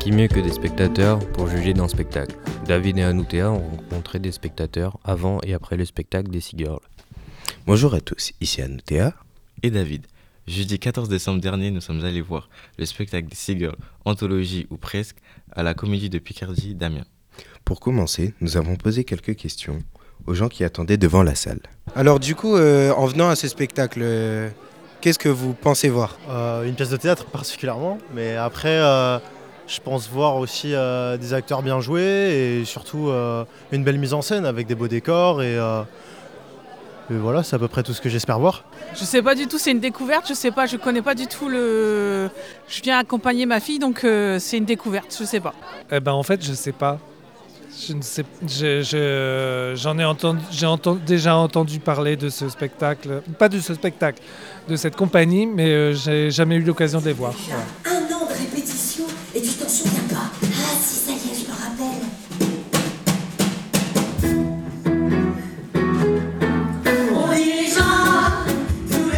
Qui mieux que des spectateurs pour juger d'un spectacle? David et Anoutea ont rencontré des spectateurs avant et après le spectacle des Seagirls. Bonjour à tous, ici Anoutea. Et David. Jeudi 14 décembre dernier, nous sommes allés voir le spectacle des Seagirls, anthologie ou presque, à la comédie de Picardie d'Amiens. Pour commencer, nous avons posé quelques questions aux gens qui attendaient devant la salle. Alors du coup, euh, en venant à ce spectacle, euh, qu'est-ce que vous pensez voir? Euh, Une pièce de théâtre particulièrement, mais après, euh, je pense voir aussi euh, des acteurs bien joués et surtout euh, une belle mise en scène avec des beaux décors et, euh, et voilà, c'est à peu près tout ce que j'espère voir. Je sais pas du tout, c'est une découverte, je sais pas, je connais pas du tout le. Je viens accompagner ma fille, donc euh, c'est une découverte, je sais pas. Eh ben en fait, je sais pas. Je ne sais, je- je- j'en ai entendu, j'ai déjà entendu parler de ce spectacle, pas de ce spectacle, de cette compagnie, mais euh, j'ai jamais eu l'occasion de les voir. Un an de répétition et tu t'en souviens pas. Ah si, ça y est, je me rappelle. On dirigera tout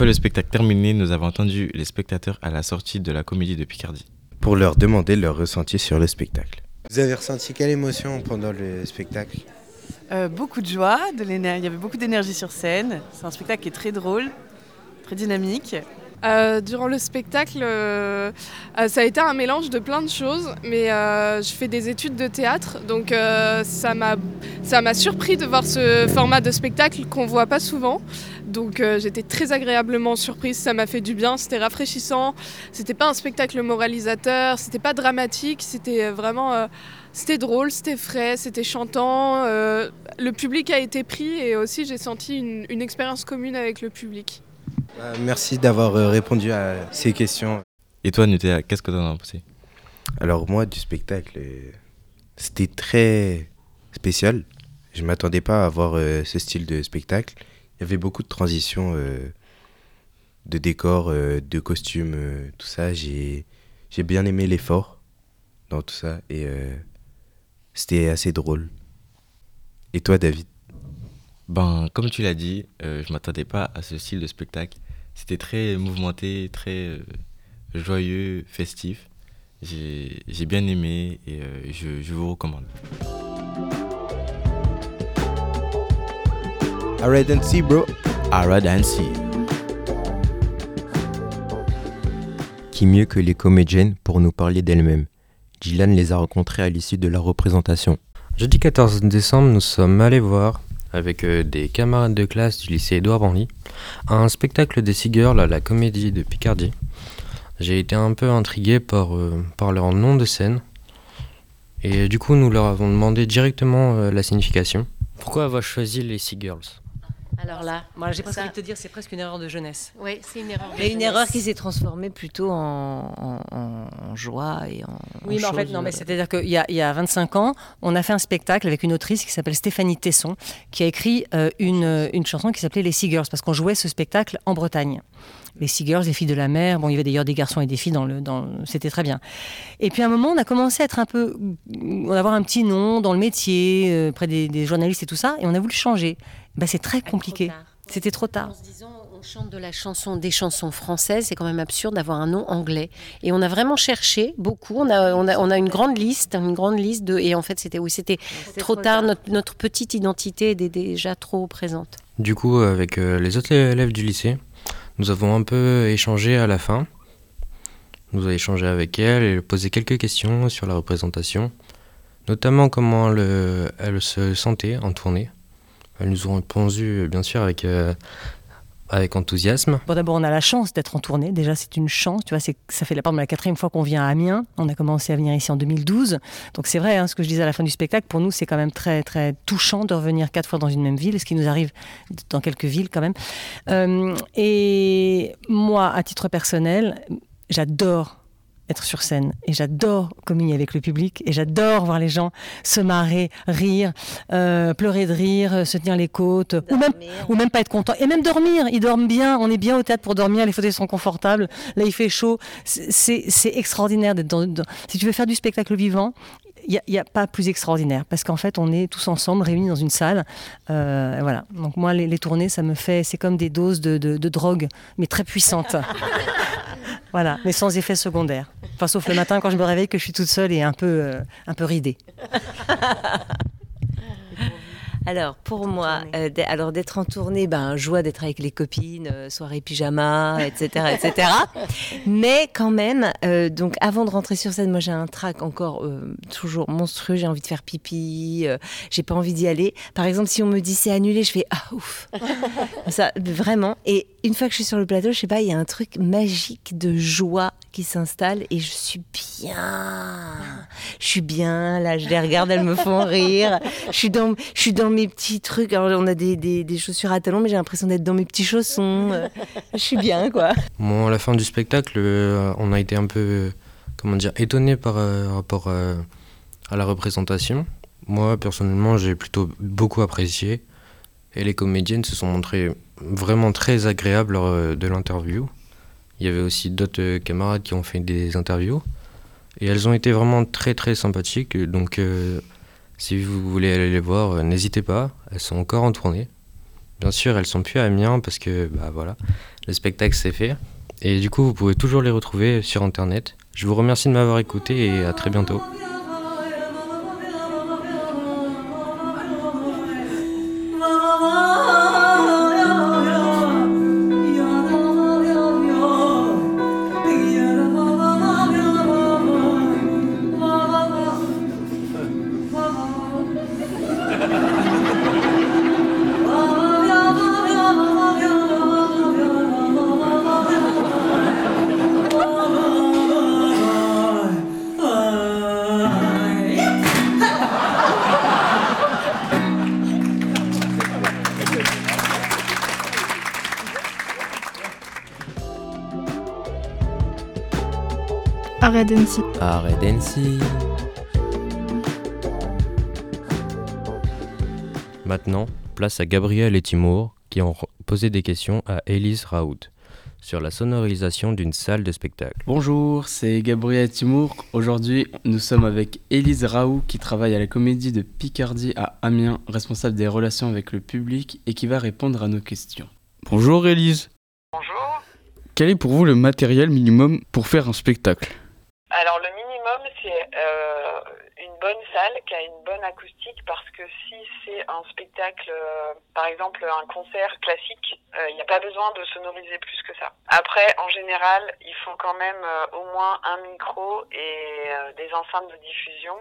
fois le spectacle terminé, nous avons entendu les spectateurs à la sortie de la comédie de Picardie. Pour leur demander leur ressenti sur le spectacle. Vous avez ressenti quelle émotion pendant le spectacle? Euh, beaucoup de joie, de il y avait beaucoup d'énergie sur scène. C'est un spectacle qui est très drôle, très dynamique. Euh, durant le spectacle, euh, euh, ça a été un mélange de plein de choses, mais euh, je fais des études de théâtre, donc euh, ça m'a ça m'a surpris de voir ce format de spectacle qu'on voit pas souvent. Donc euh, j'étais très agréablement surprise, ça m'a fait du bien, c'était rafraîchissant. C'était pas un spectacle moralisateur, c'était pas dramatique, c'était vraiment euh, c'était drôle, c'était frais, c'était chantant. euh, le public a été pris et aussi j'ai senti une, une expérience commune avec le public. Euh, Merci d'avoir euh, répondu à ces questions. Et toi, Nutea, qu'est-ce que tu en as pensé? Alors moi, du spectacle, euh, c'était très spécial. Je m'attendais pas à voir euh, ce style de spectacle. Il y avait beaucoup de transitions euh, de décors, euh, de costumes, euh, tout ça. J'ai j'ai bien aimé l'effort dans tout ça et c'était assez drôle. Et toi, David? Ben, comme tu l'as dit, je m'attendais pas à ce style de spectacle. C'était très mouvementé, très joyeux, festif. J'ai j'ai bien aimé et je vous recommande. Alright and bro. Alright and see. Qui mieux que les comédiennes pour nous parler d'elles-mêmes? Gillan les a rencontrées à l'issue de la représentation. Jeudi 14 décembre, nous sommes allés voir, avec euh, des camarades de classe du lycée Édouard Henry, un spectacle des Seagirls à la comédie de Picardie. J'ai été un peu intrigué par, euh, par leur nom de scène, et du coup nous leur avons demandé directement euh, la signification. Pourquoi avoir choisi les Seagirls? Alors là, Moi, j'ai presque ça- envie de te dire, c'est presque une erreur de jeunesse. Oui, c'est une erreur. de Mais une jeunesse. erreur qui s'est transformée plutôt en, en- en- en joie et en. Oui, mais en fait, non, mais euh, c'est-à-dire qu'il y a, il y a 25 ans, on a fait un spectacle avec une autrice qui s'appelle Stéphanie Tesson, qui a écrit euh, une, une chanson qui s'appelait Les Seagirls, parce qu'on jouait ce spectacle en Bretagne. Les Seagirls, les filles de la mer. Bon, il y avait d'ailleurs des garçons et des filles dans le. Dans, le- C'était très bien. Et puis à un moment, on a commencé à être un peu. On avoir un petit nom dans le métier, euh, près des, des journalistes et tout ça, et on a voulu changer. Ben, c'est très compliqué. C'était trop tard. En se disant, on chante de la chanson, des chansons françaises, c'est quand même absurde d'avoir un nom anglais. Et on a vraiment cherché beaucoup. On a, on a, on a une grande liste, une grande liste de. Et en fait, c'était oui, c'était trop, trop tard. tard. Notre, notre petite identité était déjà trop présente. Du coup, avec euh, les autres élèves du lycée, nous avons un peu échangé à la fin. Nous avons échangé avec elle et posé quelques questions sur la représentation, notamment comment elle, elle se sentait en tournée. Elles nous ont répondu, bien sûr, avec, euh, avec enthousiasme. Bon, d'abord, on a la chance d'être en tournée. Déjà, c'est une chance. Tu vois, ça fait la, part de la quatrième fois qu'on vient à Amiens. On a commencé à venir ici en 2012. Donc, c'est vrai, hein, ce que je disais à la fin du spectacle. Pour nous, c'est quand même très, très touchant de revenir quatre fois dans une même ville, ce qui nous arrive dans quelques villes quand même. Euh, et moi, à titre personnel, j'adore être sur scène et j'adore communier avec le public et j'adore voir les gens se marrer, rire, euh, pleurer de rire, se tenir les côtes ou même, ou même pas être content et même dormir. Ils dorment bien, on est bien au théâtre pour dormir, les fauteuils sont confortables, là il fait chaud. C'est c'est extraordinaire d'être dans, dans- Si tu veux faire du spectacle vivant, il n'y a, pas plus extraordinaire parce qu'en fait on est tous ensemble réunis dans une salle. Euh, voilà. Donc moi les, les tournées ça me fait, c'est comme des doses de, de- de drogue mais très puissantes. voilà, mais sans effet secondaire. Enfin sauf le matin quand je me réveille que je suis toute seule et un peu, euh, un peu ridée. Alors, pour moi, euh, alors d'être en tournée, ben, joie d'être avec les copines, euh, soirée pyjama, etc., etc. Mais quand même, euh, donc avant de rentrer sur scène, moi j'ai un trac encore euh, toujours monstrueux. J'ai envie de faire pipi, j'ai pas envie d'y aller. Par exemple, si on me dit c'est annulé, je fais ah ouf, ça vraiment. Et une fois que je suis sur le plateau, je sais pas, il y a un truc magique de joie qui s'installe et je suis bien. Je suis bien, là, je les regarde, elles me font rire. Je suis dans, je suis dans mes petits trucs. Alors, on a des, des, des chaussures à talons, mais j'ai l'impression d'être dans mes petits chaussons. Je suis bien, quoi. Bon, à la fin du spectacle, euh, on a été un peu, comment dire, étonné par euh, rapport euh, à la représentation. Moi, personnellement, j'ai plutôt beaucoup apprécié. Et les comédiennes se sont montrées vraiment très agréables lors euh, de l'interview. Il y avait aussi d'autres euh, camarades qui ont fait des interviews. Et elles ont été vraiment très très sympathiques. Donc, euh, si vous voulez aller les voir, n'hésitez pas. Elles sont encore en tournée. Bien sûr, elles sont plus à Amiens parce que, bah voilà, le spectacle s'est fait. Et du coup, vous pouvez toujours les retrouver sur internet. Je vous remercie de m'avoir écouté et à très bientôt. Arrêt d'Annecy. Maintenant, place à Gabriel et Timour qui ont posé des questions à Élise Raoult sur la sonorisation d'une salle de spectacle. Bonjour, c'est Gabriel Timour. Aujourd'hui, nous sommes avec Élise Raoult qui travaille à la comédie de Picardie à Amiens, responsable des relations avec le public et qui va répondre à nos questions. Bonjour Élise. Bonjour. Quel est pour vous le matériel minimum pour faire un spectacle Alors le minimum, c'est euh, une bonne salle qui a une bonne acoustique parce que si c'est un spectacle, euh, par exemple un concert classique, euh, il n'y a pas besoin de sonoriser plus que ça. Après, en général, il faut quand même au moins un micro et des enceintes de diffusion.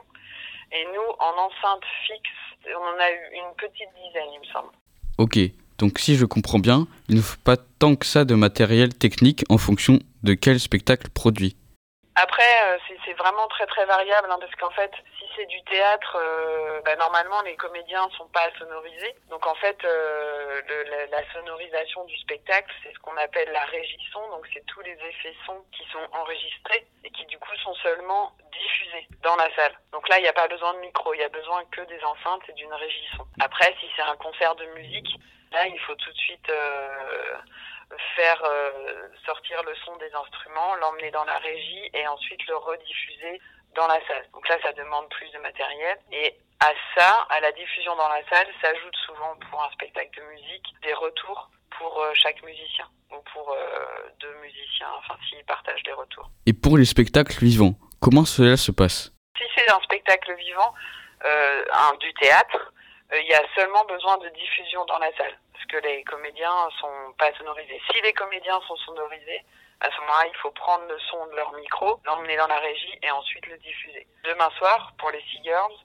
Et nous, en enceinte fixe, on en a eu une petite dizaine, il me semble. Ok, donc si je comprends bien, il ne faut pas tant que ça de matériel technique en fonction de quel spectacle produit. Après, euh, c'est- vraiment très très variable hein, parce qu'en fait, si c'est du théâtre, euh, bah, normalement les comédiens sont pas sonorisés. Donc en fait, euh, la, sonorisation du spectacle, c'est ce qu'on appelle la régisson. Donc c'est tous les effets sons qui sont enregistrés et qui du coup sont seulement diffusés dans la salle. Donc là, il n'y a pas besoin de micro, il y a besoin que des enceintes et d'une régisson. Après, si c'est un concert de musique, là, il faut tout de suite faire euh, sortir le son des instruments, l'emmener dans la régie et ensuite le rediffuser dans la salle. Donc là, ça demande plus de matériel. Et à ça, à la diffusion dans la salle, s'ajoute souvent pour un spectacle de musique des retours pour euh, chaque musicien ou pour euh, deux musiciens, enfin s'ils partagent des retours. Et pour les spectacles vivants, comment cela se passe? Si c'est un spectacle vivant, euh, un, du théâtre, il y a seulement besoin de diffusion dans la salle, parce que les comédiens sont pas sonorisés. Si les comédiens sont sonorisés, à ce moment-là, il faut prendre le son de leur micro, l'emmener dans la régie et ensuite le diffuser. Demain soir, pour les Sea Girls,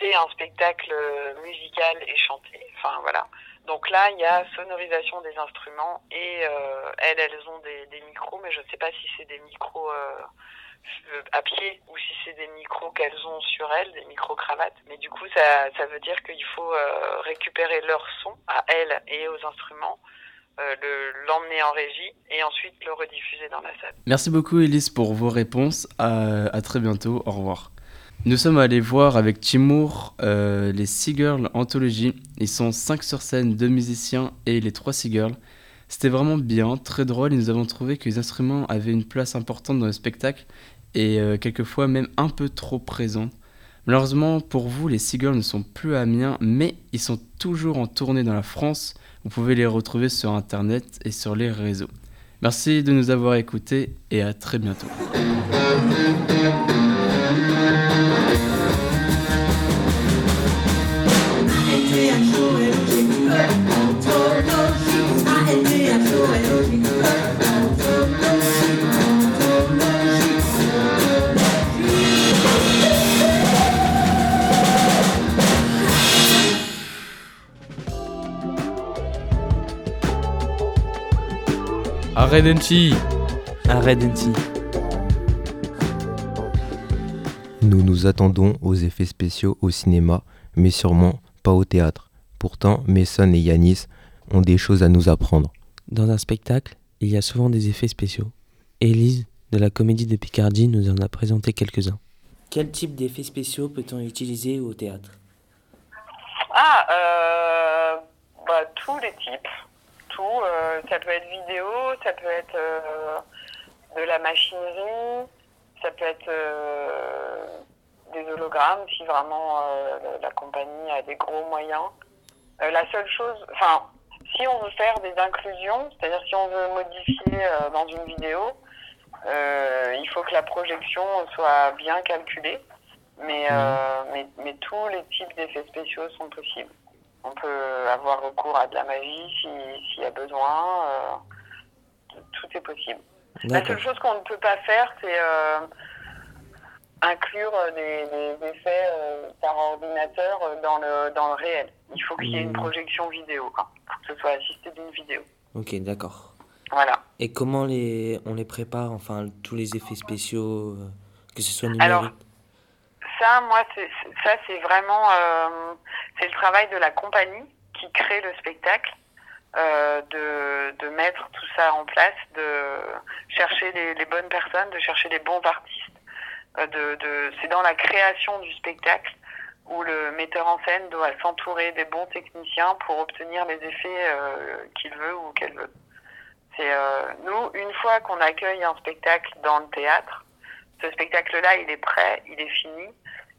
c'est un spectacle musical et chanté. Enfin voilà. Donc là, il y a sonorisation des instruments et euh, elles, elles ont des, des micros, mais je ne sais pas si c'est des micros euh, à pied ou si c'est des micros qu'elles ont sur elles, des micro-cravates. Mais du coup, ça, ça veut dire qu'il faut euh, récupérer leur son à elles et aux instruments, euh, le- l'emmener en régie et ensuite le rediffuser dans la salle. Merci beaucoup Elise pour vos réponses. À, très bientôt. Au revoir. Nous sommes allés voir avec Timour euh, les Sea Girls Anthology. Ils sont 5 sur scène, 2 musiciens et les 3 Sea Girls. C'était vraiment bien, très drôle et nous avons trouvé que les instruments avaient une place importante dans le spectacle et euh, quelquefois même un peu trop présents. Malheureusement pour vous, les Sea Girls ne sont plus à Amiens, mais ils sont toujours en tournée dans la France. Vous pouvez les retrouver sur internet et sur les réseaux. Merci de nous avoir écoutés et à très bientôt. Arrêtez Arrêtez Nous nous attendons aux effets spéciaux au cinéma, mais sûrement pas au théâtre. Pourtant, Mason et Yanis ont des choses à nous apprendre. Dans un spectacle, il y a souvent des effets spéciaux. Élise, de la comédie de Picardie, nous en a présenté quelques-uns. Quel type d'effets spéciaux peut-on utiliser au théâtre? Ah, euh, bah, tous les types. Tout. euh, ça peut être vidéo, ça peut être euh, de la machinerie, ça peut être euh, des hologrammes si vraiment la compagnie a des gros moyens. La seule chose, enfin, si on veut faire des inclusions, c'est-à-dire si on veut modifier euh, dans une vidéo, euh, il faut que la projection soit bien calculée. Mais, euh, mais, mais tous les types d'effets spéciaux sont possibles. On peut avoir recours à de la magie si- s'il y a besoin. euh, tout est possible. La seule chose qu'on ne peut pas faire, c'est euh, inclure des, des effets euh, par ordinateur dans le, dans le réel. Il faut qu'il y ait une Hmm. projection vidéo. Il faut que ce soit assisté d'une vidéo. Ok, d'accord. Voilà. Et comment les, on les prépare, enfin, tous les effets spéciaux, que ce soit Alors, numérique Ça, moi, ça, c'est vraiment travail de la compagnie qui crée le spectacle, euh, de, de mettre tout ça en place, de chercher les, les bonnes personnes, de chercher les bons artistes. euh, de, de, c'est dans la création du spectacle où le metteur en scène doit s'entourer des bons techniciens pour obtenir les effets euh, qu'il veut ou qu'elle veut. C'est nous, une fois qu'on accueille un spectacle dans le théâtre, ce spectacle-là, il est prêt, il est fini,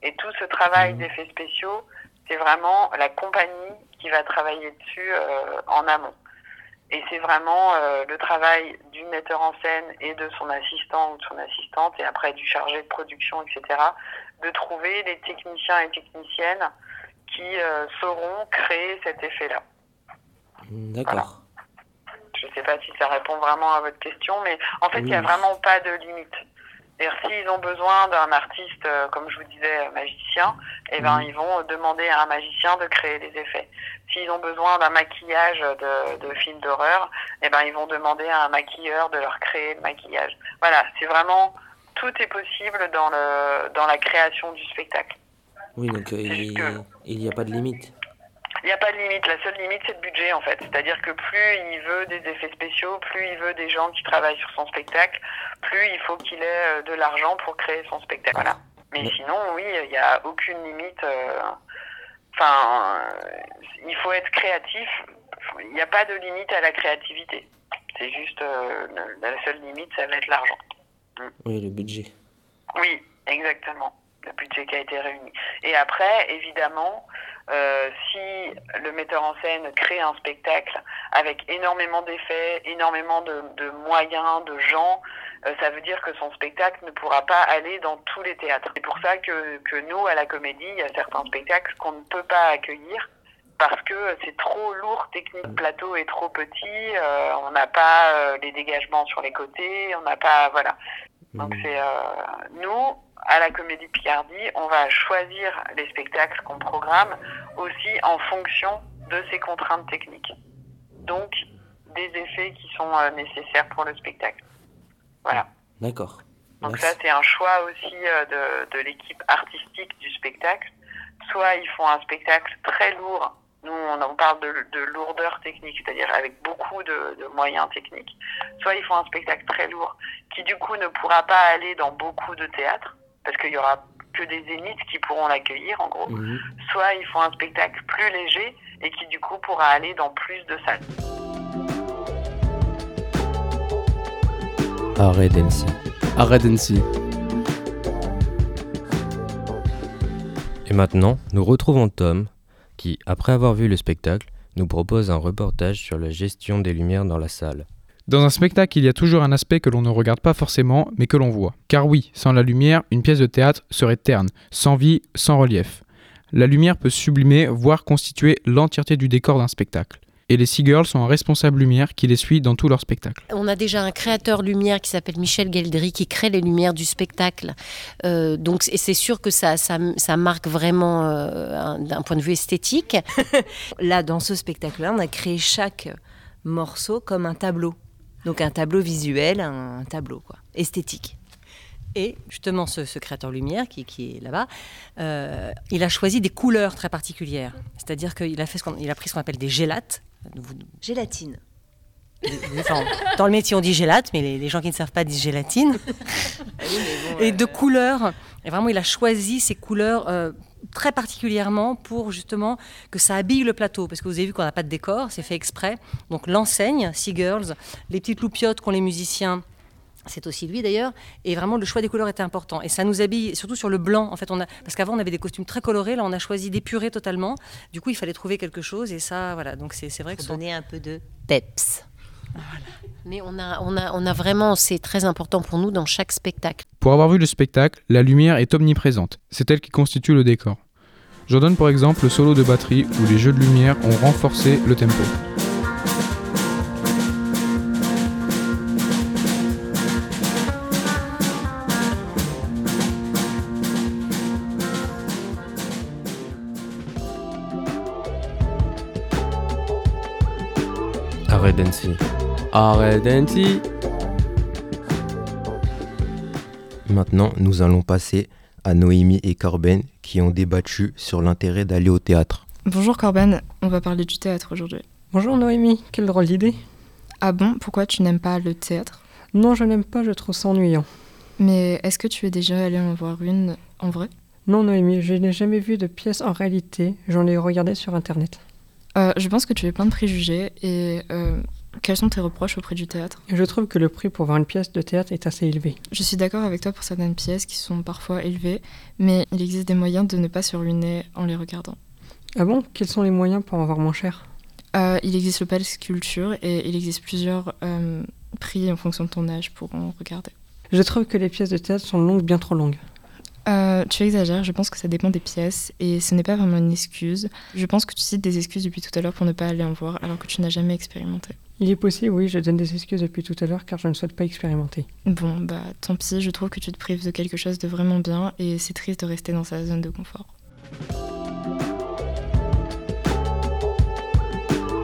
et tout ce travail d'effets spéciaux, c'est vraiment la compagnie qui va travailler dessus euh, en amont. Et c'est vraiment euh, le travail du metteur en scène et de son assistant ou de son assistante, et après du chargé de production, etc., de trouver les techniciens et techniciennes qui euh, sauront créer cet effet-là. D'accord. Je ne sais pas si ça répond vraiment à votre question, mais en fait, il n'y a vraiment pas de limite. C'est-à-dire, s'ils ont besoin d'un artiste, euh, comme je vous disais, magicien, eh ben, Mhm. ils vont demander à un magicien de créer des effets. S'ils ont besoin d'un maquillage de, de film d'horreur, eh ben, ils vont demander à un maquilleur de leur créer le maquillage. Voilà, c'est vraiment, tout est possible dans, le, dans la création du spectacle. Oui, donc euh, il il n'y a pas de limite. Il n'y a pas de limite. La seule limite, c'est le budget, en fait. C'est-à-dire que plus il veut des effets spéciaux, plus il veut des gens qui travaillent sur son spectacle, plus il faut qu'il ait euh, de l'argent pour créer son spectacle. Voilà. Mais sinon, oui, il n'y a aucune limite. euh, Enfin, euh, il faut être créatif. Il n'y a pas de limite à la créativité. C'est juste la seule limite, ça va être l'argent. Oui, le budget. Oui, exactement. Le budget qui a été réuni. Et après, évidemment, euh, si le metteur en scène crée un spectacle avec énormément d'effets, énormément de, de moyens, de gens, euh, ça veut dire que son spectacle ne pourra pas aller dans tous les théâtres. C'est pour ça que, que nous, à la comédie, il y a certains spectacles qu'on ne peut pas accueillir parce que c'est trop lourd, technique plateau est trop petit, euh, on n'a pas euh, les dégagements sur les côtés, on n'a pas... Voilà. Donc c'est euh, nous, à la Comédie Picardie, on va choisir les spectacles qu'on programme aussi en fonction de ces contraintes techniques. Donc des effets qui sont euh, nécessaires pour le spectacle. Voilà. D'accord. Donc Merci. ça, c'est un choix aussi euh, de, de l'équipe artistique du spectacle. Soit ils font un spectacle très lourd. Nous, on en parle de, de lourdeur technique, c'est-à-dire avec beaucoup de, de moyens techniques. Soit ils font un spectacle très lourd qui, du coup, ne pourra pas aller dans beaucoup de théâtres parce qu'il y aura que des zéniths qui pourront l'accueillir, en gros. Mhm. Soit ils font un spectacle plus léger et qui, du coup, pourra aller dans plus de salles. Arrêt d'Annecy. Arrêt d'Annecy. Et maintenant, nous retrouvons Tom, qui, après avoir vu le spectacle, nous propose un reportage sur la gestion des lumières dans la salle. Dans un spectacle, il y a toujours un aspect que l'on ne regarde pas forcément, mais que l'on voit. Car oui, sans la lumière, une pièce de théâtre serait terne, sans vie, sans relief. La lumière peut sublimer, voire constituer l'entièreté du décor d'un spectacle. Et les Seagirls sont un responsable lumière qui les suit dans tous leurs spectacles. On a déjà un créateur lumière qui s'appelle Michel Geldry qui crée les lumières du spectacle. Euh, donc et c'est sûr que ça, ça, ça marque vraiment euh, un- d'un point de vue esthétique. Là, dans ce spectacle-là, on a créé chaque morceau comme un tableau. Donc un tableau visuel, un tableau quoi, esthétique. Et justement, ce, ce créateur lumière qui, qui est là-bas, euh, il a choisi des couleurs très particulières. C'est-à-dire qu'il a, fait ce il a pris ce qu'on appelle des gélates. Gélatine. enfin, dans le métier, on dit gélate, mais les, les gens qui ne savent pas disent gélatine. et de couleurs. Et vraiment, il a choisi ces couleurs euh, très particulièrement pour justement que ça habille le plateau. Parce que vous avez vu qu'on n'a pas de décor, c'est fait exprès. Donc l'enseigne, Sea Girls, les petites loupiottes qu'ont les musiciens. C'est aussi lui d'ailleurs, et vraiment le choix des couleurs était important. Et ça nous habille, surtout sur le blanc. En fait, on a, parce qu'avant on avait des costumes très colorés, là on a choisi d'épurer totalement. Du coup, il fallait trouver quelque chose, et ça, voilà. Donc c'est vrai que Pour son- donner un peu de peps. Mais on a, on a, on a vraiment, c'est très important pour nous dans chaque spectacle. Pour avoir vu le spectacle, la lumière est omniprésente. C'est elle qui constitue le décor. J'en donne pour exemple le solo de batterie où les jeux de lumière ont renforcé le tempo. Arrêt d'Annecy. Maintenant, nous allons passer à Noémie et Corben qui ont débattu sur l'intérêt d'aller au théâtre. Bonjour Corben, on va parler du théâtre aujourd'hui. Bonjour Noémie, quelle drôle d'idée. Ah bon, pourquoi tu n'aimes pas le théâtre? Non, je n'aime pas, je trouve ça ennuyant. Mais est-ce que tu es déjà allé en voir une en vrai? Non Noémie, je n'ai jamais vu de pièce en réalité, j'en ai regardé sur internet. Euh, Je pense que tu es plein de préjugés et euh, quels sont tes reproches auprès du théâtre? Je trouve que le prix pour voir une pièce de théâtre est assez élevé. Je suis d'accord avec toi pour certaines pièces qui sont parfois élevées, mais il existe des moyens de ne pas se ruiner en les regardant. Ah bon? Quels sont les moyens pour en avoir moins cher? Euh, il existe le Palais Culture et il existe plusieurs euh, prix en fonction de ton âge pour en regarder. Je trouve que les pièces de théâtre sont longues, bien trop longues. Euh, tu exagères, je pense que ça dépend des pièces et ce n'est pas vraiment une excuse. Je pense que tu cites des excuses depuis tout à l'heure pour ne pas aller en voir alors que tu n'as jamais expérimenté. Il est possible, oui, je donne des excuses depuis tout à l'heure car je ne souhaite pas expérimenter. Bon, bah tant pis, je trouve que tu te prives de quelque chose de vraiment bien et c'est triste de rester dans sa zone de confort.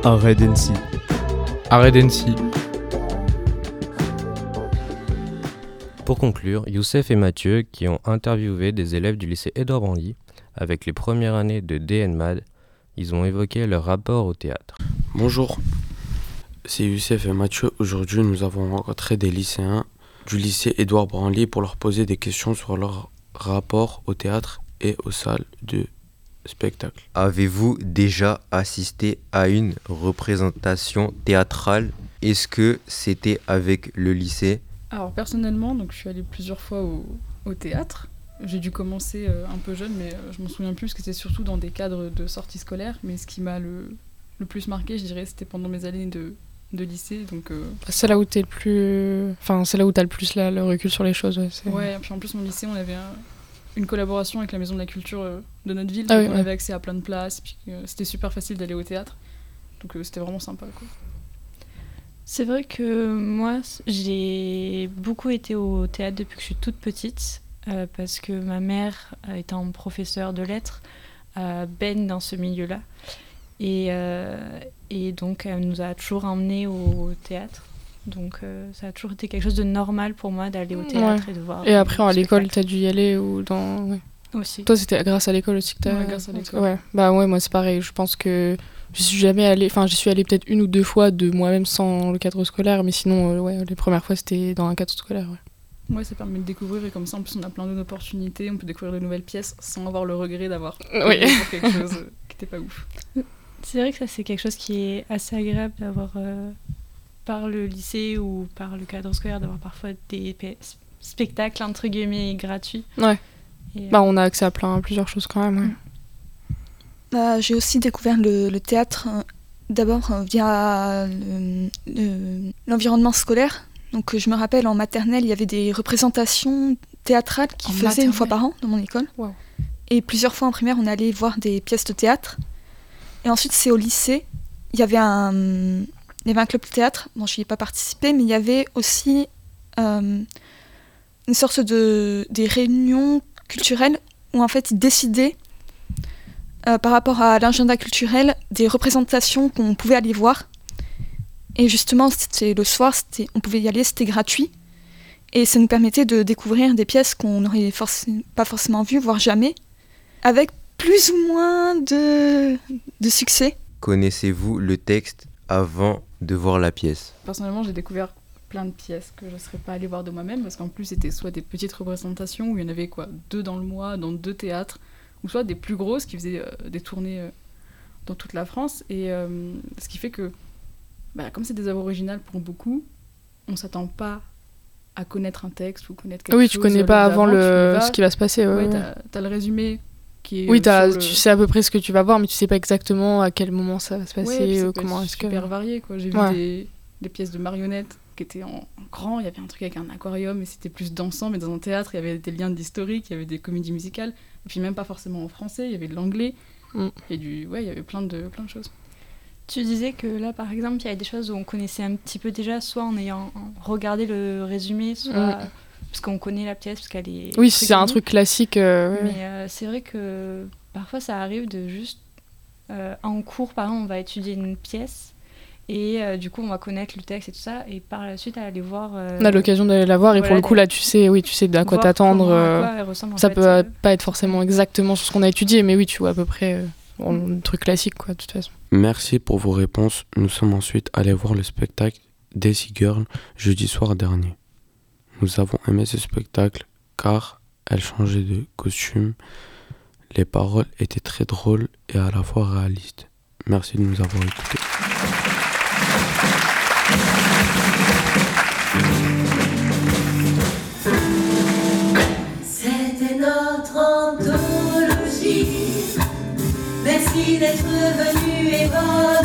Arrêt d'Annecy. Arrêt d'Annecy. Pour conclure, Youssef et Mathieu, qui ont interviewé des élèves du lycée Édouard Branly avec les premières années de DNMAD, ils ont évoqué leur rapport au théâtre. Bonjour, c'est Youssef et Mathieu. Aujourd'hui, nous avons rencontré des lycéens du lycée Édouard Branly pour leur poser des questions sur leur rapport au théâtre et aux salles de spectacle. Avez-vous déjà assisté à une représentation théâtrale? Est-ce que c'était avec le lycée? Alors personnellement, donc je suis allée plusieurs fois au, au théâtre. J'ai dû commencer euh, un peu jeune, mais euh, je m'en souviens plus parce que c'était surtout dans des cadres de sortie scolaire. Mais ce qui m'a le, le plus marqué, je dirais, c'était pendant mes années de, de lycée. Donc, euh, C'est là où t'es le plus. Enfin, c'est là où t'as le plus la- le recul sur les choses. Ouais, c'est- Ouais, et puis en plus, mon lycée, on avait un- une collaboration avec la Maison de la Culture euh, de notre ville. Ah oui, on ouais. avait accès à plein de places, puis euh, c'était super facile d'aller au théâtre. Donc euh, c'était vraiment sympa. Quoi. C'est vrai que moi, j'ai beaucoup été au théâtre depuis que je suis toute petite, euh, parce que ma mère, étant professeure de lettres, euh, baigne dans ce milieu-là. Et, euh, et donc, elle nous a toujours emmenés au théâtre. Donc, euh, ça a toujours été quelque chose de normal pour moi d'aller au théâtre Ouais. et de voir. Et après, à l'école, t'as dû y aller ou dans. ouais. Aussi. Toi, c'était grâce à l'école aussi que t'as. Ouais, grâce à l'école. Ouais, bah ouais, moi c'est pareil. Je pense que je suis jamais allée. Enfin, j'y suis allée peut-être une ou deux fois de moi-même sans le cadre scolaire, mais sinon, euh, ouais, les premières fois c'était dans un cadre scolaire. Ouais. Ouais, ça permet de découvrir et comme ça, en plus, on a plein d'opportunités, on peut découvrir de nouvelles pièces sans avoir le regret d'avoir Oui. quelque chose qui était pas ouf. C'est vrai que ça, c'est quelque chose qui est assez agréable d'avoir, euh, par le lycée ou par le cadre scolaire, d'avoir parfois des pe- spectacles, entre guillemets, gratuits. Ouais. Et, euh, Bah, on a accès à plein, plusieurs choses quand même. ouais. Bah, j'ai aussi découvert le, le théâtre euh, d'abord via le- le- l'environnement scolaire. Donc je me rappelle en maternelle, il y avait des représentations théâtrales qui En faisaient une fois par an dans mon école. Wow. Et plusieurs fois en primaire, on allait voir des pièces de théâtre. Et ensuite, c'est au lycée, il y avait un, il avait un club de théâtre. Bon, je n'y ai pas participé, mais il y avait aussi euh, une sorte de des réunions culturelles où en fait ils décidaient euh, par rapport à l'agenda culturel des représentations qu'on pouvait aller voir. Et justement, c'était le soir, on pouvait y aller, c'était gratuit. Et ça nous permettait de découvrir des pièces qu'on n'aurait pas forcément vues, voire jamais, avec plus ou moins de, de succès. Connaissez-vous le texte avant de voir la pièce? Personnellement, j'ai découvert plein de pièces que je ne serais pas allée voir de moi-même parce qu'en plus, c'était soit des petites représentations où il y en avait quoi, deux dans le mois, dans deux théâtres, ou soit des plus grosses qui faisaient euh, des tournées euh, dans toute la France. Et euh, ce qui fait que, bah, comme c'est des œuvres originales pour beaucoup, on s'attend pas à connaître un texte ou connaître quelque Oui, chose. tu connais pas avant le- ce qui va se passer, ouais, Ouais, ouais. t'as- t'as le résumé qui est. Oui, le- tu sais à peu près ce que tu vas voir, mais tu sais pas exactement à quel moment ça va se passer, Ouais, euh, comment est-ce que. super varié quoi. J'ai vu des, des pièces de marionnettes qui étaient en, en grand. Il y avait un truc avec un aquarium et c'était plus dansant, mais dans un théâtre, il y avait des liens d'historique, il y avait des comédies musicales. Et puis même pas forcément en français, il y avait de l'anglais. Mm. Et du, ouais, il y avait plein de, plein de choses. Tu disais que là, par exemple, il y avait des choses où on connaissait un petit peu déjà, soit en ayant regardé le résumé, soit Mm. Parce qu'on connaît la pièce, parce qu'elle est. Oui, c'est un truc classique. euh, ouais, Mais euh, c'est vrai que parfois ça arrive de juste. euh, en cours, par exemple, on va étudier une pièce et euh, du coup on va connaître le texte et tout ça, et par la suite aller voir. euh, On a l'occasion d'aller la voir et pour le coup là tu sais oui tu sais à quoi t'attendre euh, ça fait, peut euh. pas être forcément exactement sur ce qu'on a étudié mais oui tu vois à peu près euh, bon, le truc classique quoi de toute façon Merci pour vos réponses. Nous sommes ensuite allés voir le spectacle Daisy Girl jeudi soir dernier. Nous avons aimé ce spectacle car elle changeait de costume. Les paroles étaient très drôles et à la fois réalistes. Merci de nous avoir écoutés. C'était notre anthologie. Merci d'être venu et bonne